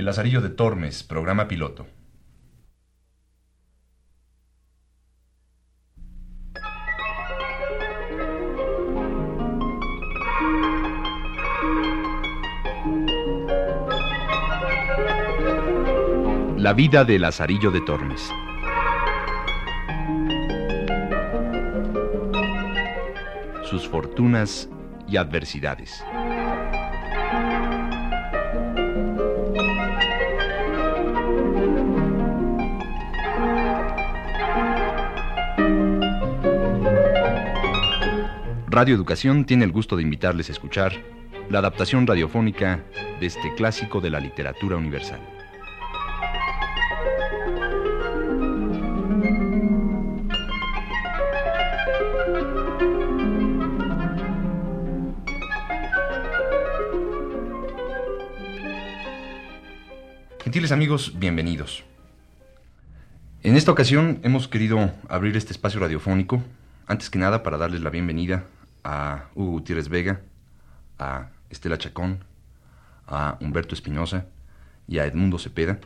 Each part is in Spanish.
El Lazarillo de Tormes, programa piloto. La vida de Lazarillo de Tormes. Sus fortunas y adversidades. Radio Educación tiene el gusto de invitarles a escuchar la adaptación radiofónica de este clásico de la literatura universal. Gentiles amigos, bienvenidos. En esta ocasión hemos querido abrir este espacio radiofónico, antes que nada para darles la bienvenida a Hugo Gutiérrez Vega, a Estela Chacón, a Humberto Espinosa y a Edmundo Cepeda,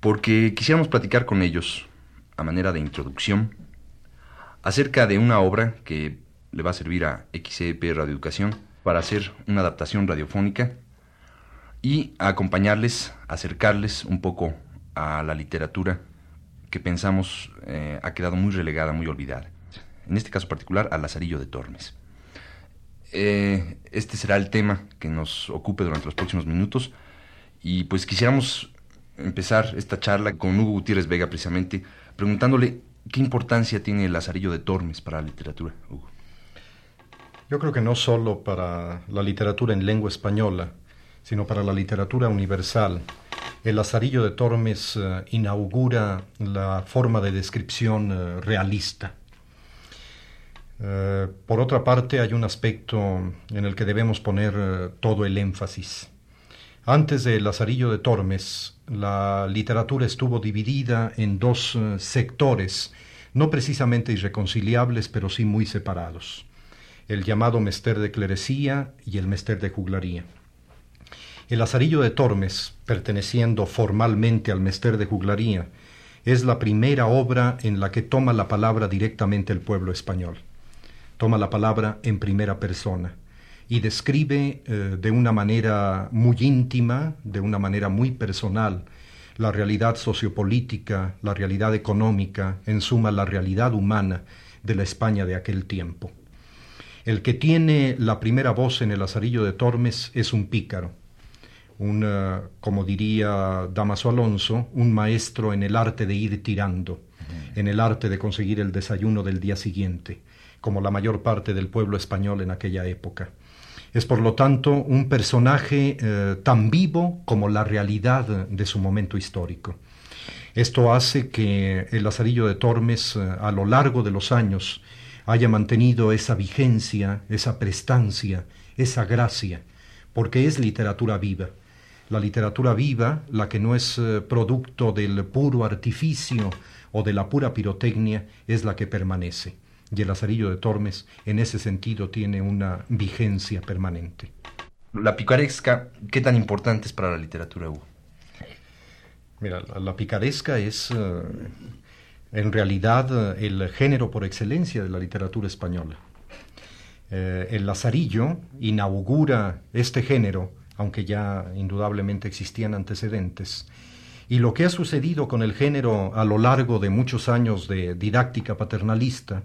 porque quisiéramos platicar con ellos, a manera de introducción, acerca de una obra que le va a servir a XEP Radio Educación para hacer una adaptación radiofónica y acompañarles, acercarles un poco a la literatura que pensamos eh, ha quedado muy relegada, muy olvidada en este caso particular, a Lazarillo de Tormes. Eh, este será el tema que nos ocupe durante los próximos minutos y pues quisiéramos empezar esta charla con Hugo Gutiérrez Vega precisamente preguntándole qué importancia tiene el Lazarillo de Tormes para la literatura, Hugo. Yo creo que no solo para la literatura en lengua española, sino para la literatura universal. El Lazarillo de Tormes eh, inaugura la forma de descripción eh, realista eh, por otra parte, hay un aspecto en el que debemos poner eh, todo el énfasis. Antes de Lazarillo de Tormes, la literatura estuvo dividida en dos eh, sectores, no precisamente irreconciliables, pero sí muy separados. El llamado Mester de Clerecía y el Mester de Juglaría. El Lazarillo de Tormes, perteneciendo formalmente al Mester de Juglaría, es la primera obra en la que toma la palabra directamente el pueblo español toma la palabra en primera persona y describe eh, de una manera muy íntima, de una manera muy personal, la realidad sociopolítica, la realidad económica, en suma la realidad humana de la España de aquel tiempo. El que tiene la primera voz en el azarillo de Tormes es un pícaro, un, eh, como diría Damaso Alonso, un maestro en el arte de ir tirando, en el arte de conseguir el desayuno del día siguiente, como la mayor parte del pueblo español en aquella época. Es por lo tanto un personaje eh, tan vivo como la realidad de su momento histórico. Esto hace que el Lazarillo de Tormes eh, a lo largo de los años haya mantenido esa vigencia, esa prestancia, esa gracia, porque es literatura viva. La literatura viva, la que no es eh, producto del puro artificio o de la pura pirotecnia, es la que permanece y el Lazarillo de Tormes en ese sentido tiene una vigencia permanente. La picaresca, ¿qué tan importante es para la literatura, Hugo? Mira, la, picaresca es eh, en realidad eh, el género por excelencia de la literatura española. Eh, el Lazarillo inaugura este género, aunque ya indudablemente existían antecedentes, y lo que ha sucedido con el género a lo largo de muchos años de didáctica paternalista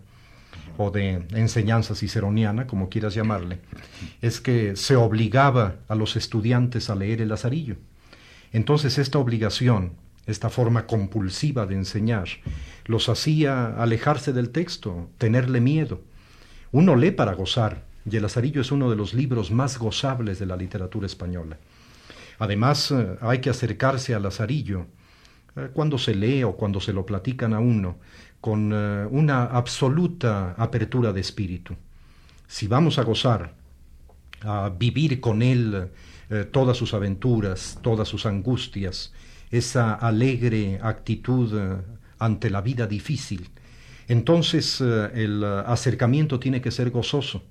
o de enseñanza ciceroniana, como quieras llamarle, es que se obligaba a los estudiantes a leer el Lazarillo. Entonces esta obligación, esta forma compulsiva de enseñar, los hacía alejarse del texto, tenerle miedo. Uno lee para gozar, y el Lazarillo es uno de los libros más gozables de la literatura española. Además, eh, hay que acercarse al Lazarillo eh, cuando se lee o cuando se lo platican a uno, con eh, una absoluta apertura de espíritu. Si vamos a gozar, a vivir con Él eh, todas sus aventuras, todas sus angustias, esa alegre actitud eh, ante la vida difícil, entonces el acercamiento tiene que ser gozoso.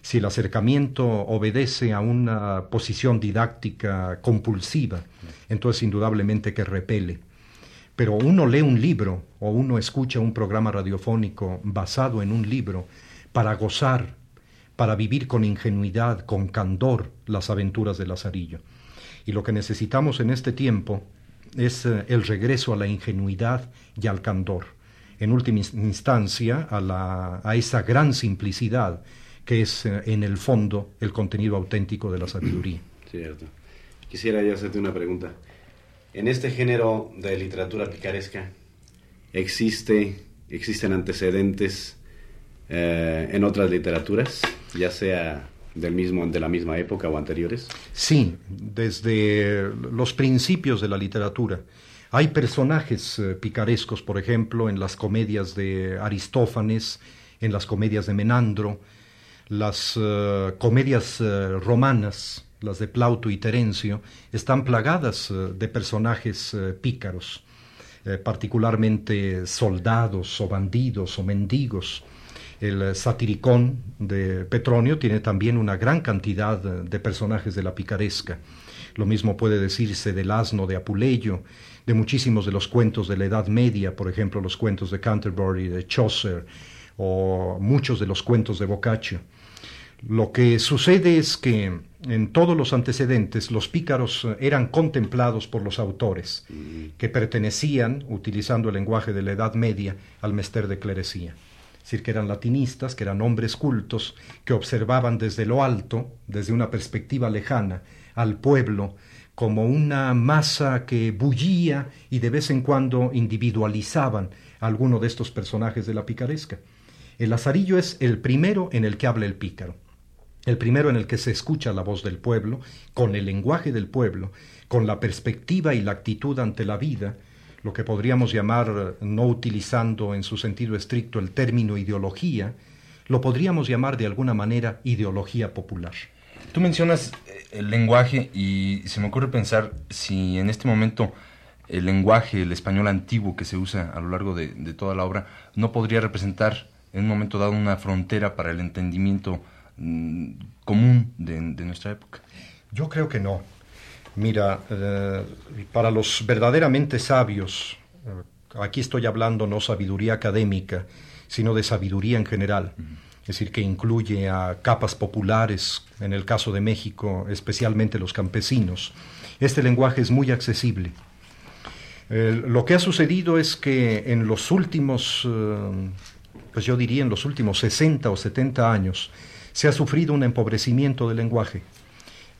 si el acercamiento obedece a una posición didáctica compulsiva, entonces indudablemente que repele. Pero uno lee un libro o uno escucha un programa radiofónico basado en un libro para gozar, para vivir con ingenuidad, con candor las aventuras de Lazarillo. Y lo que necesitamos en este tiempo es eh, el regreso a la ingenuidad y al candor. En última instancia, a, a esa gran simplicidad que es eh, en el fondo el contenido auténtico de la sabiduría. Cierto. Quisiera yo hacerte una pregunta. En este género de literatura picaresca, ¿existe, ¿existen antecedentes eh, en otras literaturas, ya sea del mismo, de la misma época o anteriores? Sí, desde los principios de la literatura. Hay personajes eh, picarescos, por ejemplo, en las comedias de Aristófanes, en las comedias de Menandro, las eh, comedias romanas, las de Plauto y Terencio, están plagadas de personajes pícaros, particularmente soldados o bandidos o mendigos el satiricón de Petronio tiene también una gran cantidad de personajes de la picaresca. Lo mismo puede decirse del asno de Apuleyo, de muchísimos de los cuentos de la Edad Media, por ejemplo, los cuentos de Canterbury, de Chaucer, o muchos de los cuentos de Boccaccio. Lo que sucede es que en todos los antecedentes los pícaros eran contemplados por los autores, que pertenecían, utilizando el lenguaje de la Edad Media, al mester de clerecía. Es decir, que eran latinistas, que eran hombres cultos, que observaban desde lo alto, desde una perspectiva lejana, al pueblo como una masa que bullía y de vez en cuando individualizaban a alguno de estos personajes de la picaresca. El lazarillo es el primero en el que habla el pícaro, el primero en el que se escucha la voz del pueblo, con el lenguaje del pueblo, con la perspectiva y la actitud ante la vida, lo que podríamos llamar, no utilizando en su sentido estricto el término ideología, lo podríamos llamar de alguna manera ideología popular. Tú mencionas eh, el lenguaje y se me ocurre pensar si en este momento el lenguaje, el español antiguo que se usa a lo largo de, toda la obra, no podría representar en un momento dado una frontera para el entendimiento mm, común de nuestra época. Yo creo que no. Mira, eh, para los verdaderamente sabios, eh, aquí estoy hablando no sabiduría académica, sino de sabiduría en general, es decir, que incluye a capas populares, en el caso de México, especialmente los campesinos. Este lenguaje es muy accesible. lo que ha sucedido es que en los últimos, eh, pues yo diría en los últimos 60 o 70 años, se ha sufrido un empobrecimiento del lenguaje.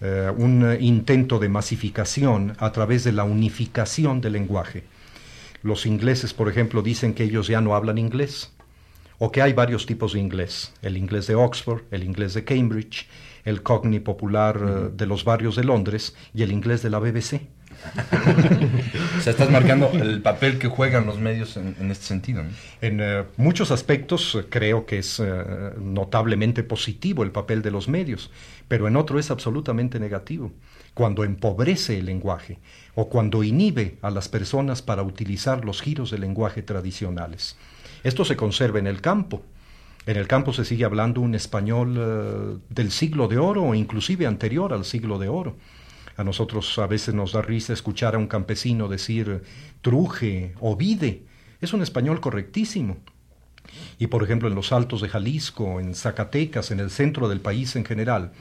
Eh, un intento de masificación a través de la unificación del lenguaje. Los ingleses, por ejemplo, dicen que ellos ya no hablan inglés, o que hay varios tipos de inglés, el inglés de Oxford, el inglés de Cambridge, el cockney popular eh, de los barrios de Londres y el inglés de la BBC. o sea, estás marcando el papel que juegan los medios en, este sentido. En eh, muchos aspectos eh, creo que es eh, notablemente positivo el papel de los medios, pero en otro es absolutamente negativo. Cuando empobrece el lenguaje o cuando inhibe a las personas para utilizar los giros del lenguaje tradicionales. Esto se conserva en el campo. En el campo se sigue hablando un español del siglo de oro o inclusive anterior al siglo de oro a nosotros a veces nos da risa escuchar a un campesino decir truje o vide. Es un español correctísimo. Y por ejemplo en los altos de Jalisco, en Zacatecas, en el centro del país en general,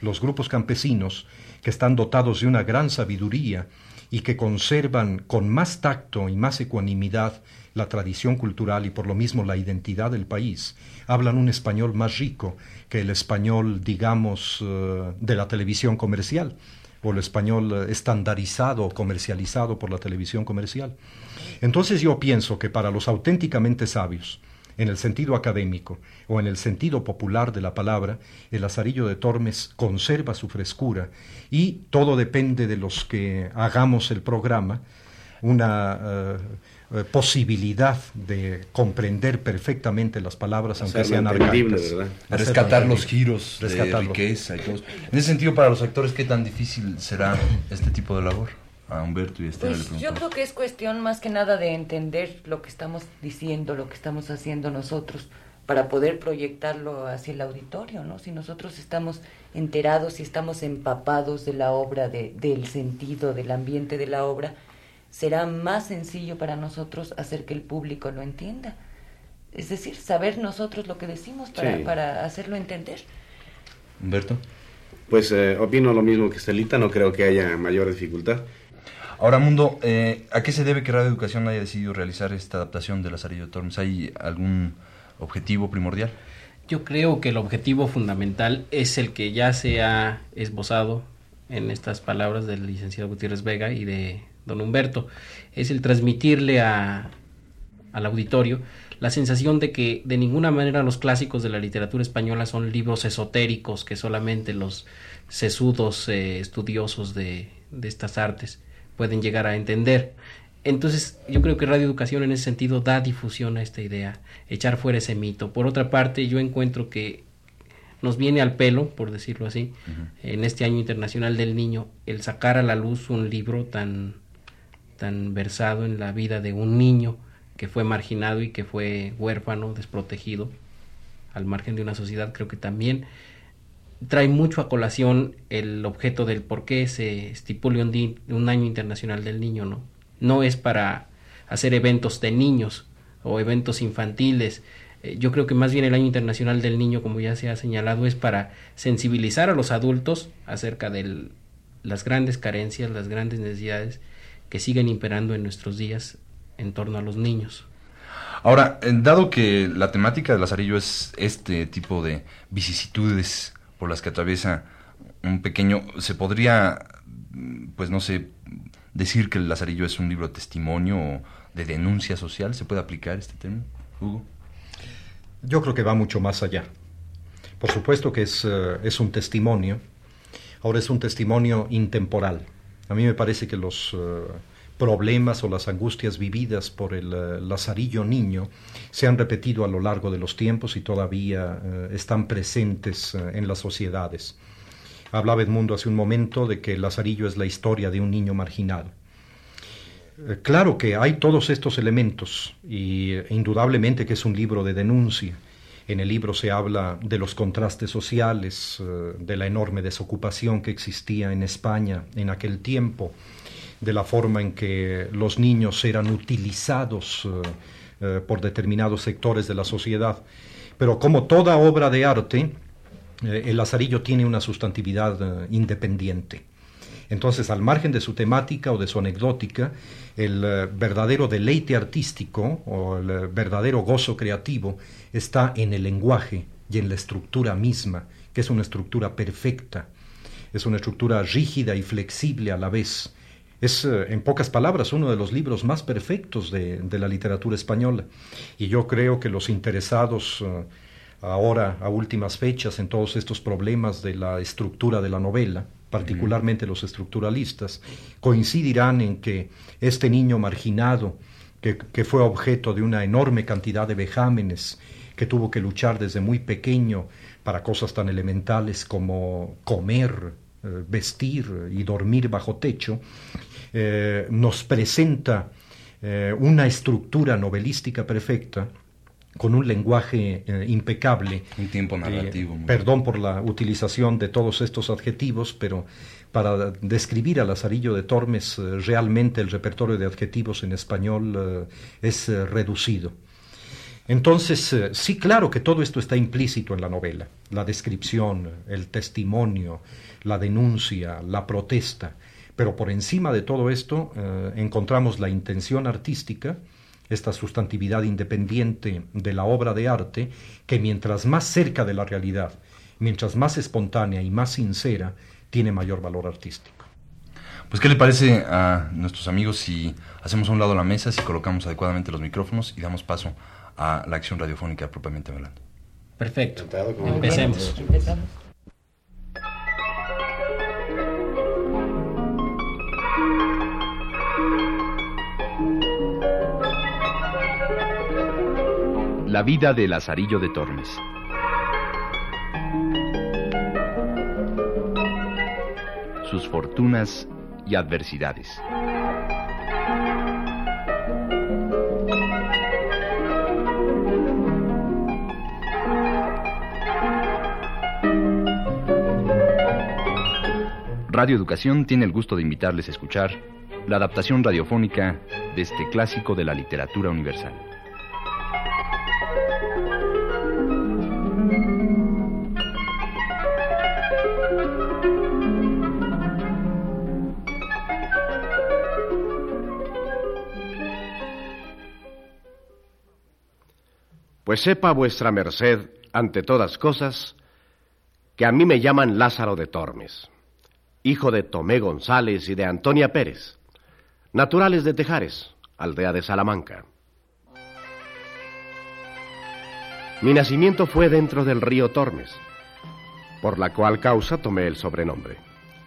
los grupos campesinos que están dotados de una gran sabiduría y que conservan con más tacto y más ecuanimidad la tradición cultural y por lo mismo la identidad del país, hablan un español más rico que el español, digamos, eh, de la televisión comercial o el español eh, estandarizado comercializado por la televisión comercial. Entonces yo pienso que para los auténticamente sabios, en el sentido académico o en el sentido popular de la palabra, el azarillo de Tormes conserva su frescura y todo depende de los que hagamos el programa, una eh, eh, posibilidad de comprender perfectamente las palabras, aunque sean arcaicas. Rescatar los giros de riqueza y todo. En ese sentido, para los actores, ¿qué tan difícil será este tipo de labor? A Humberto y Estela pues Yo creo que es cuestión más que nada de entender lo que estamos diciendo, lo que estamos haciendo nosotros. para poder proyectarlo hacia el auditorio, ¿no? Si nosotros estamos enterados y estamos empapados de la obra, de, del sentido, del ambiente de la obra, será más sencillo para nosotros hacer que el público lo entienda. Es decir, saber nosotros lo que decimos para, para hacerlo entender. Humberto. Pues eh, opino lo mismo que Estelita, no creo que haya mayor dificultad. Ahora, Mundo, eh, ¿a qué se debe que Radio Educación haya decidido realizar esta adaptación de Lazarillo Tormes? ¿Hay algún objetivo primordial? Yo creo que el objetivo fundamental es el que ya se ha esbozado en estas palabras del licenciado Gutiérrez Vega y de don Humberto, es el transmitirle a, al auditorio la sensación de que de ninguna manera los clásicos de la literatura española son libros esotéricos que solamente los sesudos eh, estudiosos de, de estas artes pueden llegar a entender. Entonces, yo creo que Radio Educación en ese sentido da difusión a esta idea, echar fuera ese mito. Por otra parte, yo encuentro que nos viene al pelo, por decirlo así, en este año internacional del niño, el sacar a la luz un libro tan, tan versado en la vida de un niño que fue marginado y que fue huérfano, desprotegido, al margen de una sociedad, creo que también trae mucho a colación el objeto del por qué se estipule un, un año internacional del niño, ¿no? No es para hacer eventos de niños o eventos infantiles. Eh, yo creo que más bien el año internacional del niño, como ya se ha señalado, es para sensibilizar a los adultos acerca de las grandes carencias, las grandes necesidades que siguen imperando en nuestros días en torno a los niños. Ahora, eh, dado que la temática de Lazarillo es este tipo de vicisitudes por las que atraviesa un pequeño, se podría, pues no sé, decir que el Lazarillo es un libro de testimonio o de denuncia social. ¿Se puede aplicar este término, Hugo? Yo creo que va mucho más allá. Por supuesto que es, eh, es un testimonio. Ahora es un testimonio intemporal. A mí me parece que los eh, problemas o las angustias vividas por el eh, lazarillo niño se han repetido a lo largo de los tiempos y todavía eh, están presentes en las sociedades. Hablaba Edmundo hace un momento de que el lazarillo es la historia de un niño marginado. Claro que hay todos estos elementos y indudablemente que es un libro de denuncia. En el libro se habla de los contrastes sociales, de la enorme desocupación que existía en España en aquel tiempo, de la forma en que los niños eran utilizados eh, eh, por determinados sectores de la sociedad. Pero como toda obra de arte, eh, el lazarillo tiene una sustantividad independiente. Entonces, al margen de su temática o de su anecdótica, el verdadero deleite artístico o el verdadero gozo creativo está en el lenguaje y en la estructura misma, que es una estructura perfecta, es una estructura rígida y flexible a la vez, es, eh, en pocas palabras, uno de los libros más perfectos de, la literatura española. Y yo creo que los interesados eh, ahora, a últimas fechas, en todos estos problemas de la estructura de la novela, particularmente los estructuralistas, coincidirán en que este niño marginado, que, fue objeto de una enorme cantidad de vejámenes, que tuvo que luchar desde muy pequeño para cosas tan elementales como comer, eh, vestir y dormir bajo techo, eh, nos presenta eh, una estructura novelística perfecta con un lenguaje impecable. Un tiempo narrativo. perdón por la utilización de todos estos adjetivos, pero para describir a Lazarillo de Tormes realmente el repertorio de adjetivos en español es reducido. Entonces, sí, claro que todo esto está implícito en la novela, la descripción, el testimonio, la denuncia, la protesta. Pero por encima de todo esto eh, encontramos la intención artística, esta sustantividad independiente de la obra de arte, que mientras más cerca de la realidad, mientras más espontánea y más sincera, tiene mayor valor artístico. Pues, ¿qué le parece a nuestros amigos si hacemos a un lado la mesa, si colocamos adecuadamente los micrófonos y damos paso a la acción radiofónica propiamente hablando? Perfecto. Empecemos. Empezamos. La vida de Lazarillo de Tormes. Sus fortunas y adversidades. Radio Educación tiene el gusto de invitarles a escuchar la adaptación radiofónica de este clásico de la literatura universal. Pues sepa vuestra merced, ante todas cosas, que a mí me llaman Lázaro de Tormes, hijo de Tomé González y de Antonia Pérez, naturales de Tejares, aldea de Salamanca. Mi nacimiento fue dentro del río Tormes, por la cual causa tomé el sobrenombre.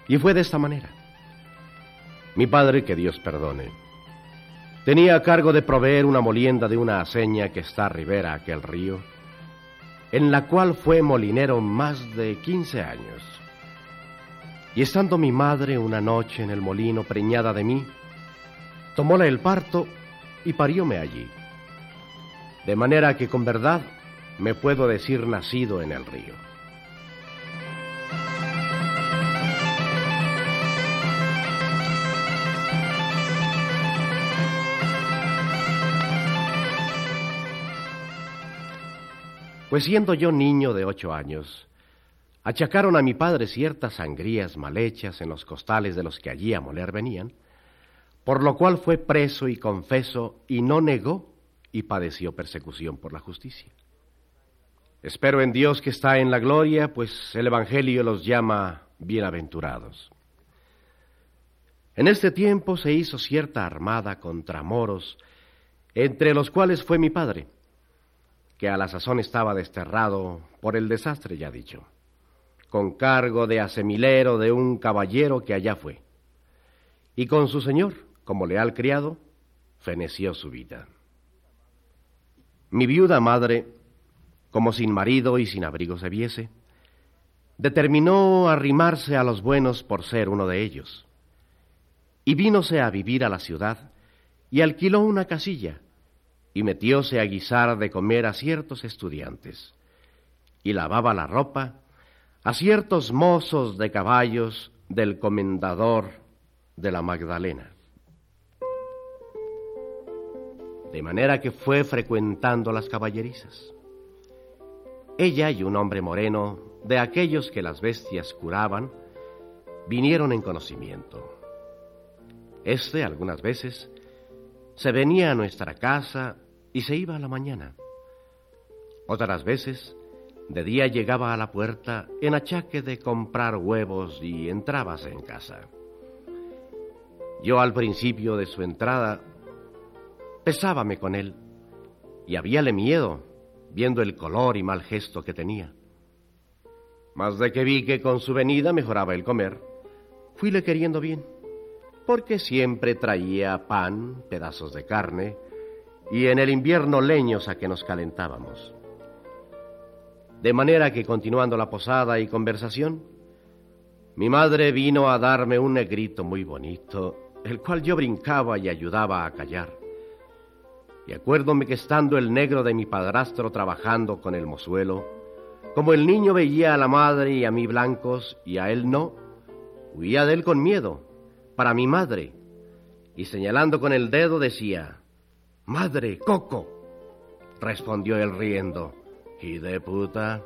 Y fue de esta manera. Mi padre, que Dios perdone, Tenía a cargo de proveer una molienda de una aceña que está a ribera aquel río, en la cual fue molinero más de quince años. Y estando mi madre una noche en el molino preñada de mí, tomóla el parto y parióme allí. De manera que con verdad me puedo decir nacido en el río. Pues siendo yo niño de ocho años, achacaron a mi padre ciertas sangrías mal hechas en los costales de los que allí a moler venían, por lo cual fue preso y confeso y no negó y padeció persecución por la justicia. Espero en Dios que está en la gloria, pues el Evangelio los llama bienaventurados. En este tiempo se hizo cierta armada contra moros, entre los cuales fue mi padre, que a la sazón estaba desterrado por el desastre ya dicho, con cargo de asemilero de un caballero que allá fue. Y con su señor, como leal criado, feneció su vida. Mi viuda madre, como sin marido y sin abrigo se viese, determinó arrimarse a los buenos por ser uno de ellos. Y vínose a vivir a la ciudad y alquiló una casilla y metióse a guisar de comer a ciertos estudiantes, y lavaba la ropa a ciertos mozos de caballos del comendador de la Magdalena. De manera que fue frecuentando las caballerizas. Ella y un hombre moreno, de aquellos que las bestias curaban, vinieron en conocimiento. Este, algunas veces, se venía a nuestra casa y se iba a la mañana. Otras veces, de día llegaba a la puerta en achaque de comprar huevos y entrábase en casa. Yo al principio de su entrada pesábame con él y habíale miedo, viendo el color y mal gesto que tenía. Mas de que vi que con su venida mejoraba el comer, fuile queriendo bien, porque siempre traía pan, pedazos de carne, y en el invierno leños a que nos calentábamos. De manera que continuando la posada y conversación, mi madre vino a darme un negrito muy bonito, el cual yo brincaba y ayudaba a callar. Y acuérdome que estando el negro de mi padrastro trabajando con el mozuelo, como el niño veía a la madre y a mí blancos y a él no, huía de él con miedo, para mi madre, y señalando con el dedo decía, Madre, Coco, respondió él riendo. ¿Y de puta?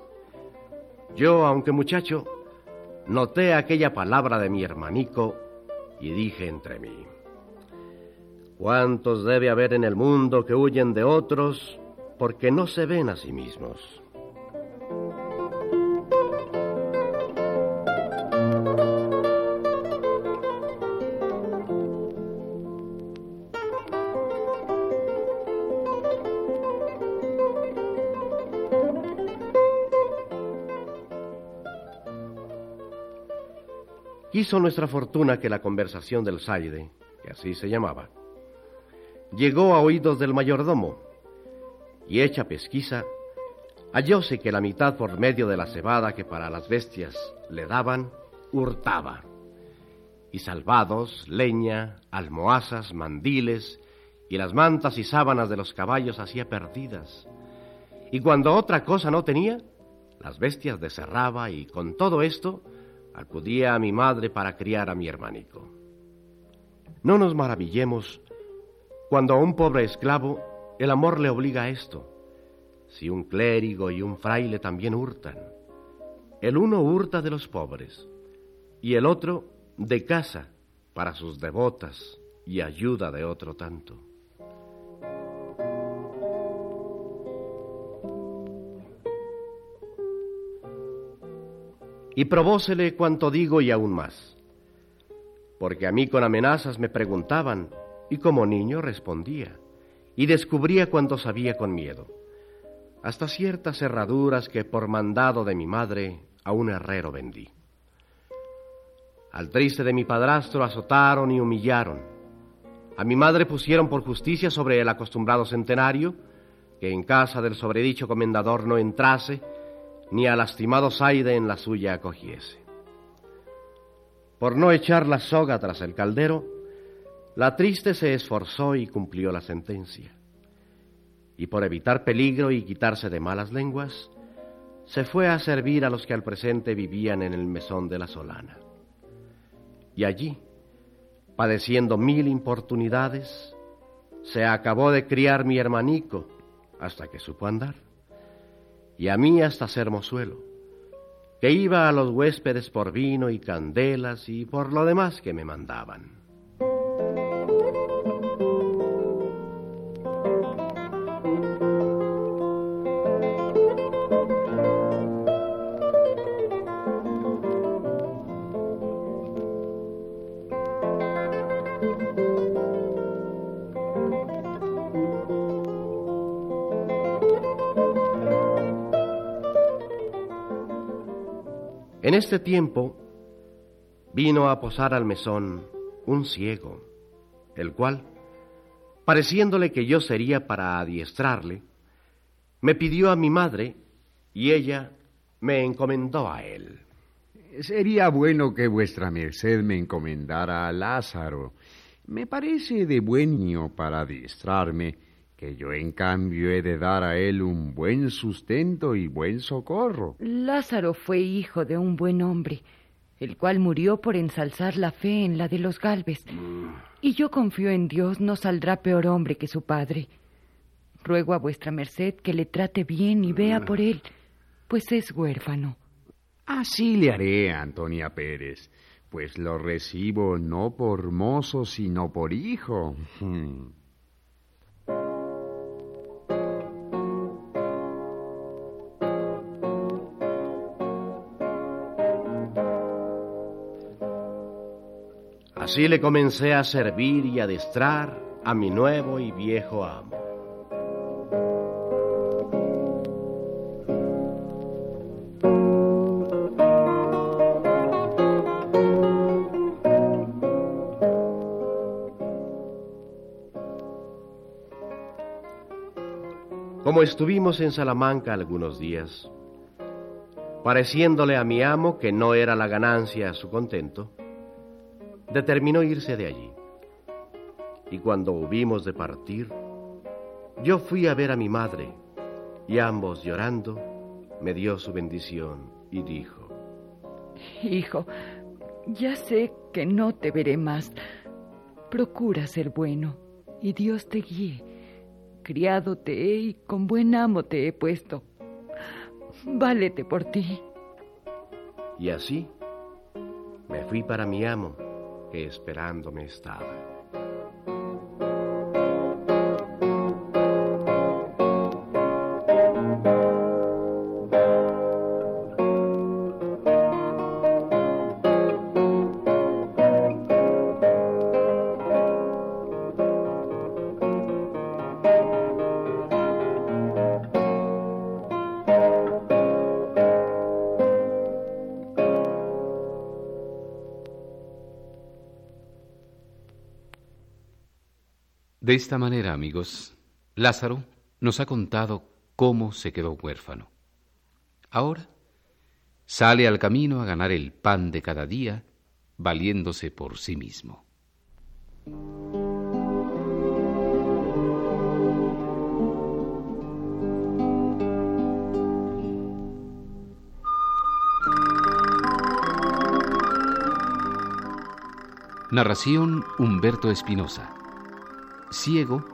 Yo, aunque muchacho, noté aquella palabra de mi hermanico y dije entre mí, ¿cuántos debe haber en el mundo que huyen de otros porque no se ven a sí mismos? Quiso nuestra fortuna que la conversación del Saide, que así se llamaba, llegó a oídos del mayordomo, y hecha pesquisa, hallóse que la mitad por medio de la cebada que para las bestias le daban, hurtaba, y salvados, leña, almohazas, mandiles, y las mantas y sábanas de los caballos hacía perdidas, y cuando otra cosa no tenía, las bestias deserraba y con todo esto acudía a mi madre para criar a mi hermanico. No nos maravillemos cuando a un pobre esclavo el amor le obliga a esto. Si un clérigo y un fraile también hurtan, el uno hurta de los pobres y el otro de casa para sus devotas y ayuda de otro tanto. Y probósele cuanto digo y aún más, porque a mí con amenazas me preguntaban y como niño respondía, y descubría cuanto sabía con miedo, hasta ciertas herraduras que por mandado de mi madre a un herrero vendí. Al triste de mi padrastro azotaron y humillaron. A mi madre pusieron por justicia sobre el acostumbrado centenario, que en casa del sobredicho comendador no entrase, ni a lastimado Zaide en la suya acogiese. Por no echar la soga tras el caldero, la triste se esforzó y cumplió la sentencia. Y por evitar peligro y quitarse de malas lenguas, se fue a servir a los que al presente vivían en el mesón de la Solana. Y allí, padeciendo mil importunidades, se acabó de criar mi hermanico hasta que supo andar, y a mí hasta ser mozuelo, que iba a los huéspedes por vino y candelas y por lo demás que me mandaban. En este tiempo vino a posar al mesón un ciego, el cual, pareciéndole que yo sería para adiestrarle, me pidió a mi madre y ella me encomendó a él. Sería bueno que vuestra merced me encomendara a Lázaro. Me parece de buen para adiestrarme, que yo en cambio he de dar a él un buen sustento y buen socorro. Lázaro fue hijo de un buen hombre, el cual murió por ensalzar la fe en la de los Galves. Y yo confío en Dios no saldrá peor hombre que su padre. Ruego a vuestra merced que le trate bien y vea por él, pues es huérfano. Así le haré, Antonia Pérez, pues lo recibo no por mozo, sino por hijo. Así le comencé a servir y a adestrar a mi nuevo y viejo amo. Como estuvimos en Salamanca algunos días, pareciéndole a mi amo que no era la ganancia su contento, determinó irse de allí. Y cuando hubimos de partir, yo fui a ver a mi madre, y ambos llorando, me dio su bendición y dijo, Hijo, ya sé que no te veré más. Procura ser bueno, y Dios te guíe. Criado te he y con buen amo te he puesto. Válete por ti. Y así me fui para mi amo que esperándome estaba. De esta manera, amigos, Lázaro nos ha contado cómo se quedó huérfano. Ahora sale al camino a ganar el pan de cada día, valiéndose por sí mismo. Narración Humberto Espinosa. Ciego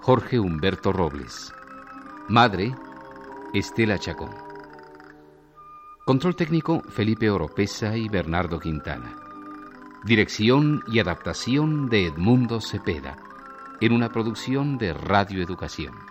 Jorge Humberto Robles. Madre Estela Chacón. Control técnico Felipe Oropesa y Bernardo Quintana. Dirección y adaptación de Edmundo Cepeda, en una producción de Radio Educación.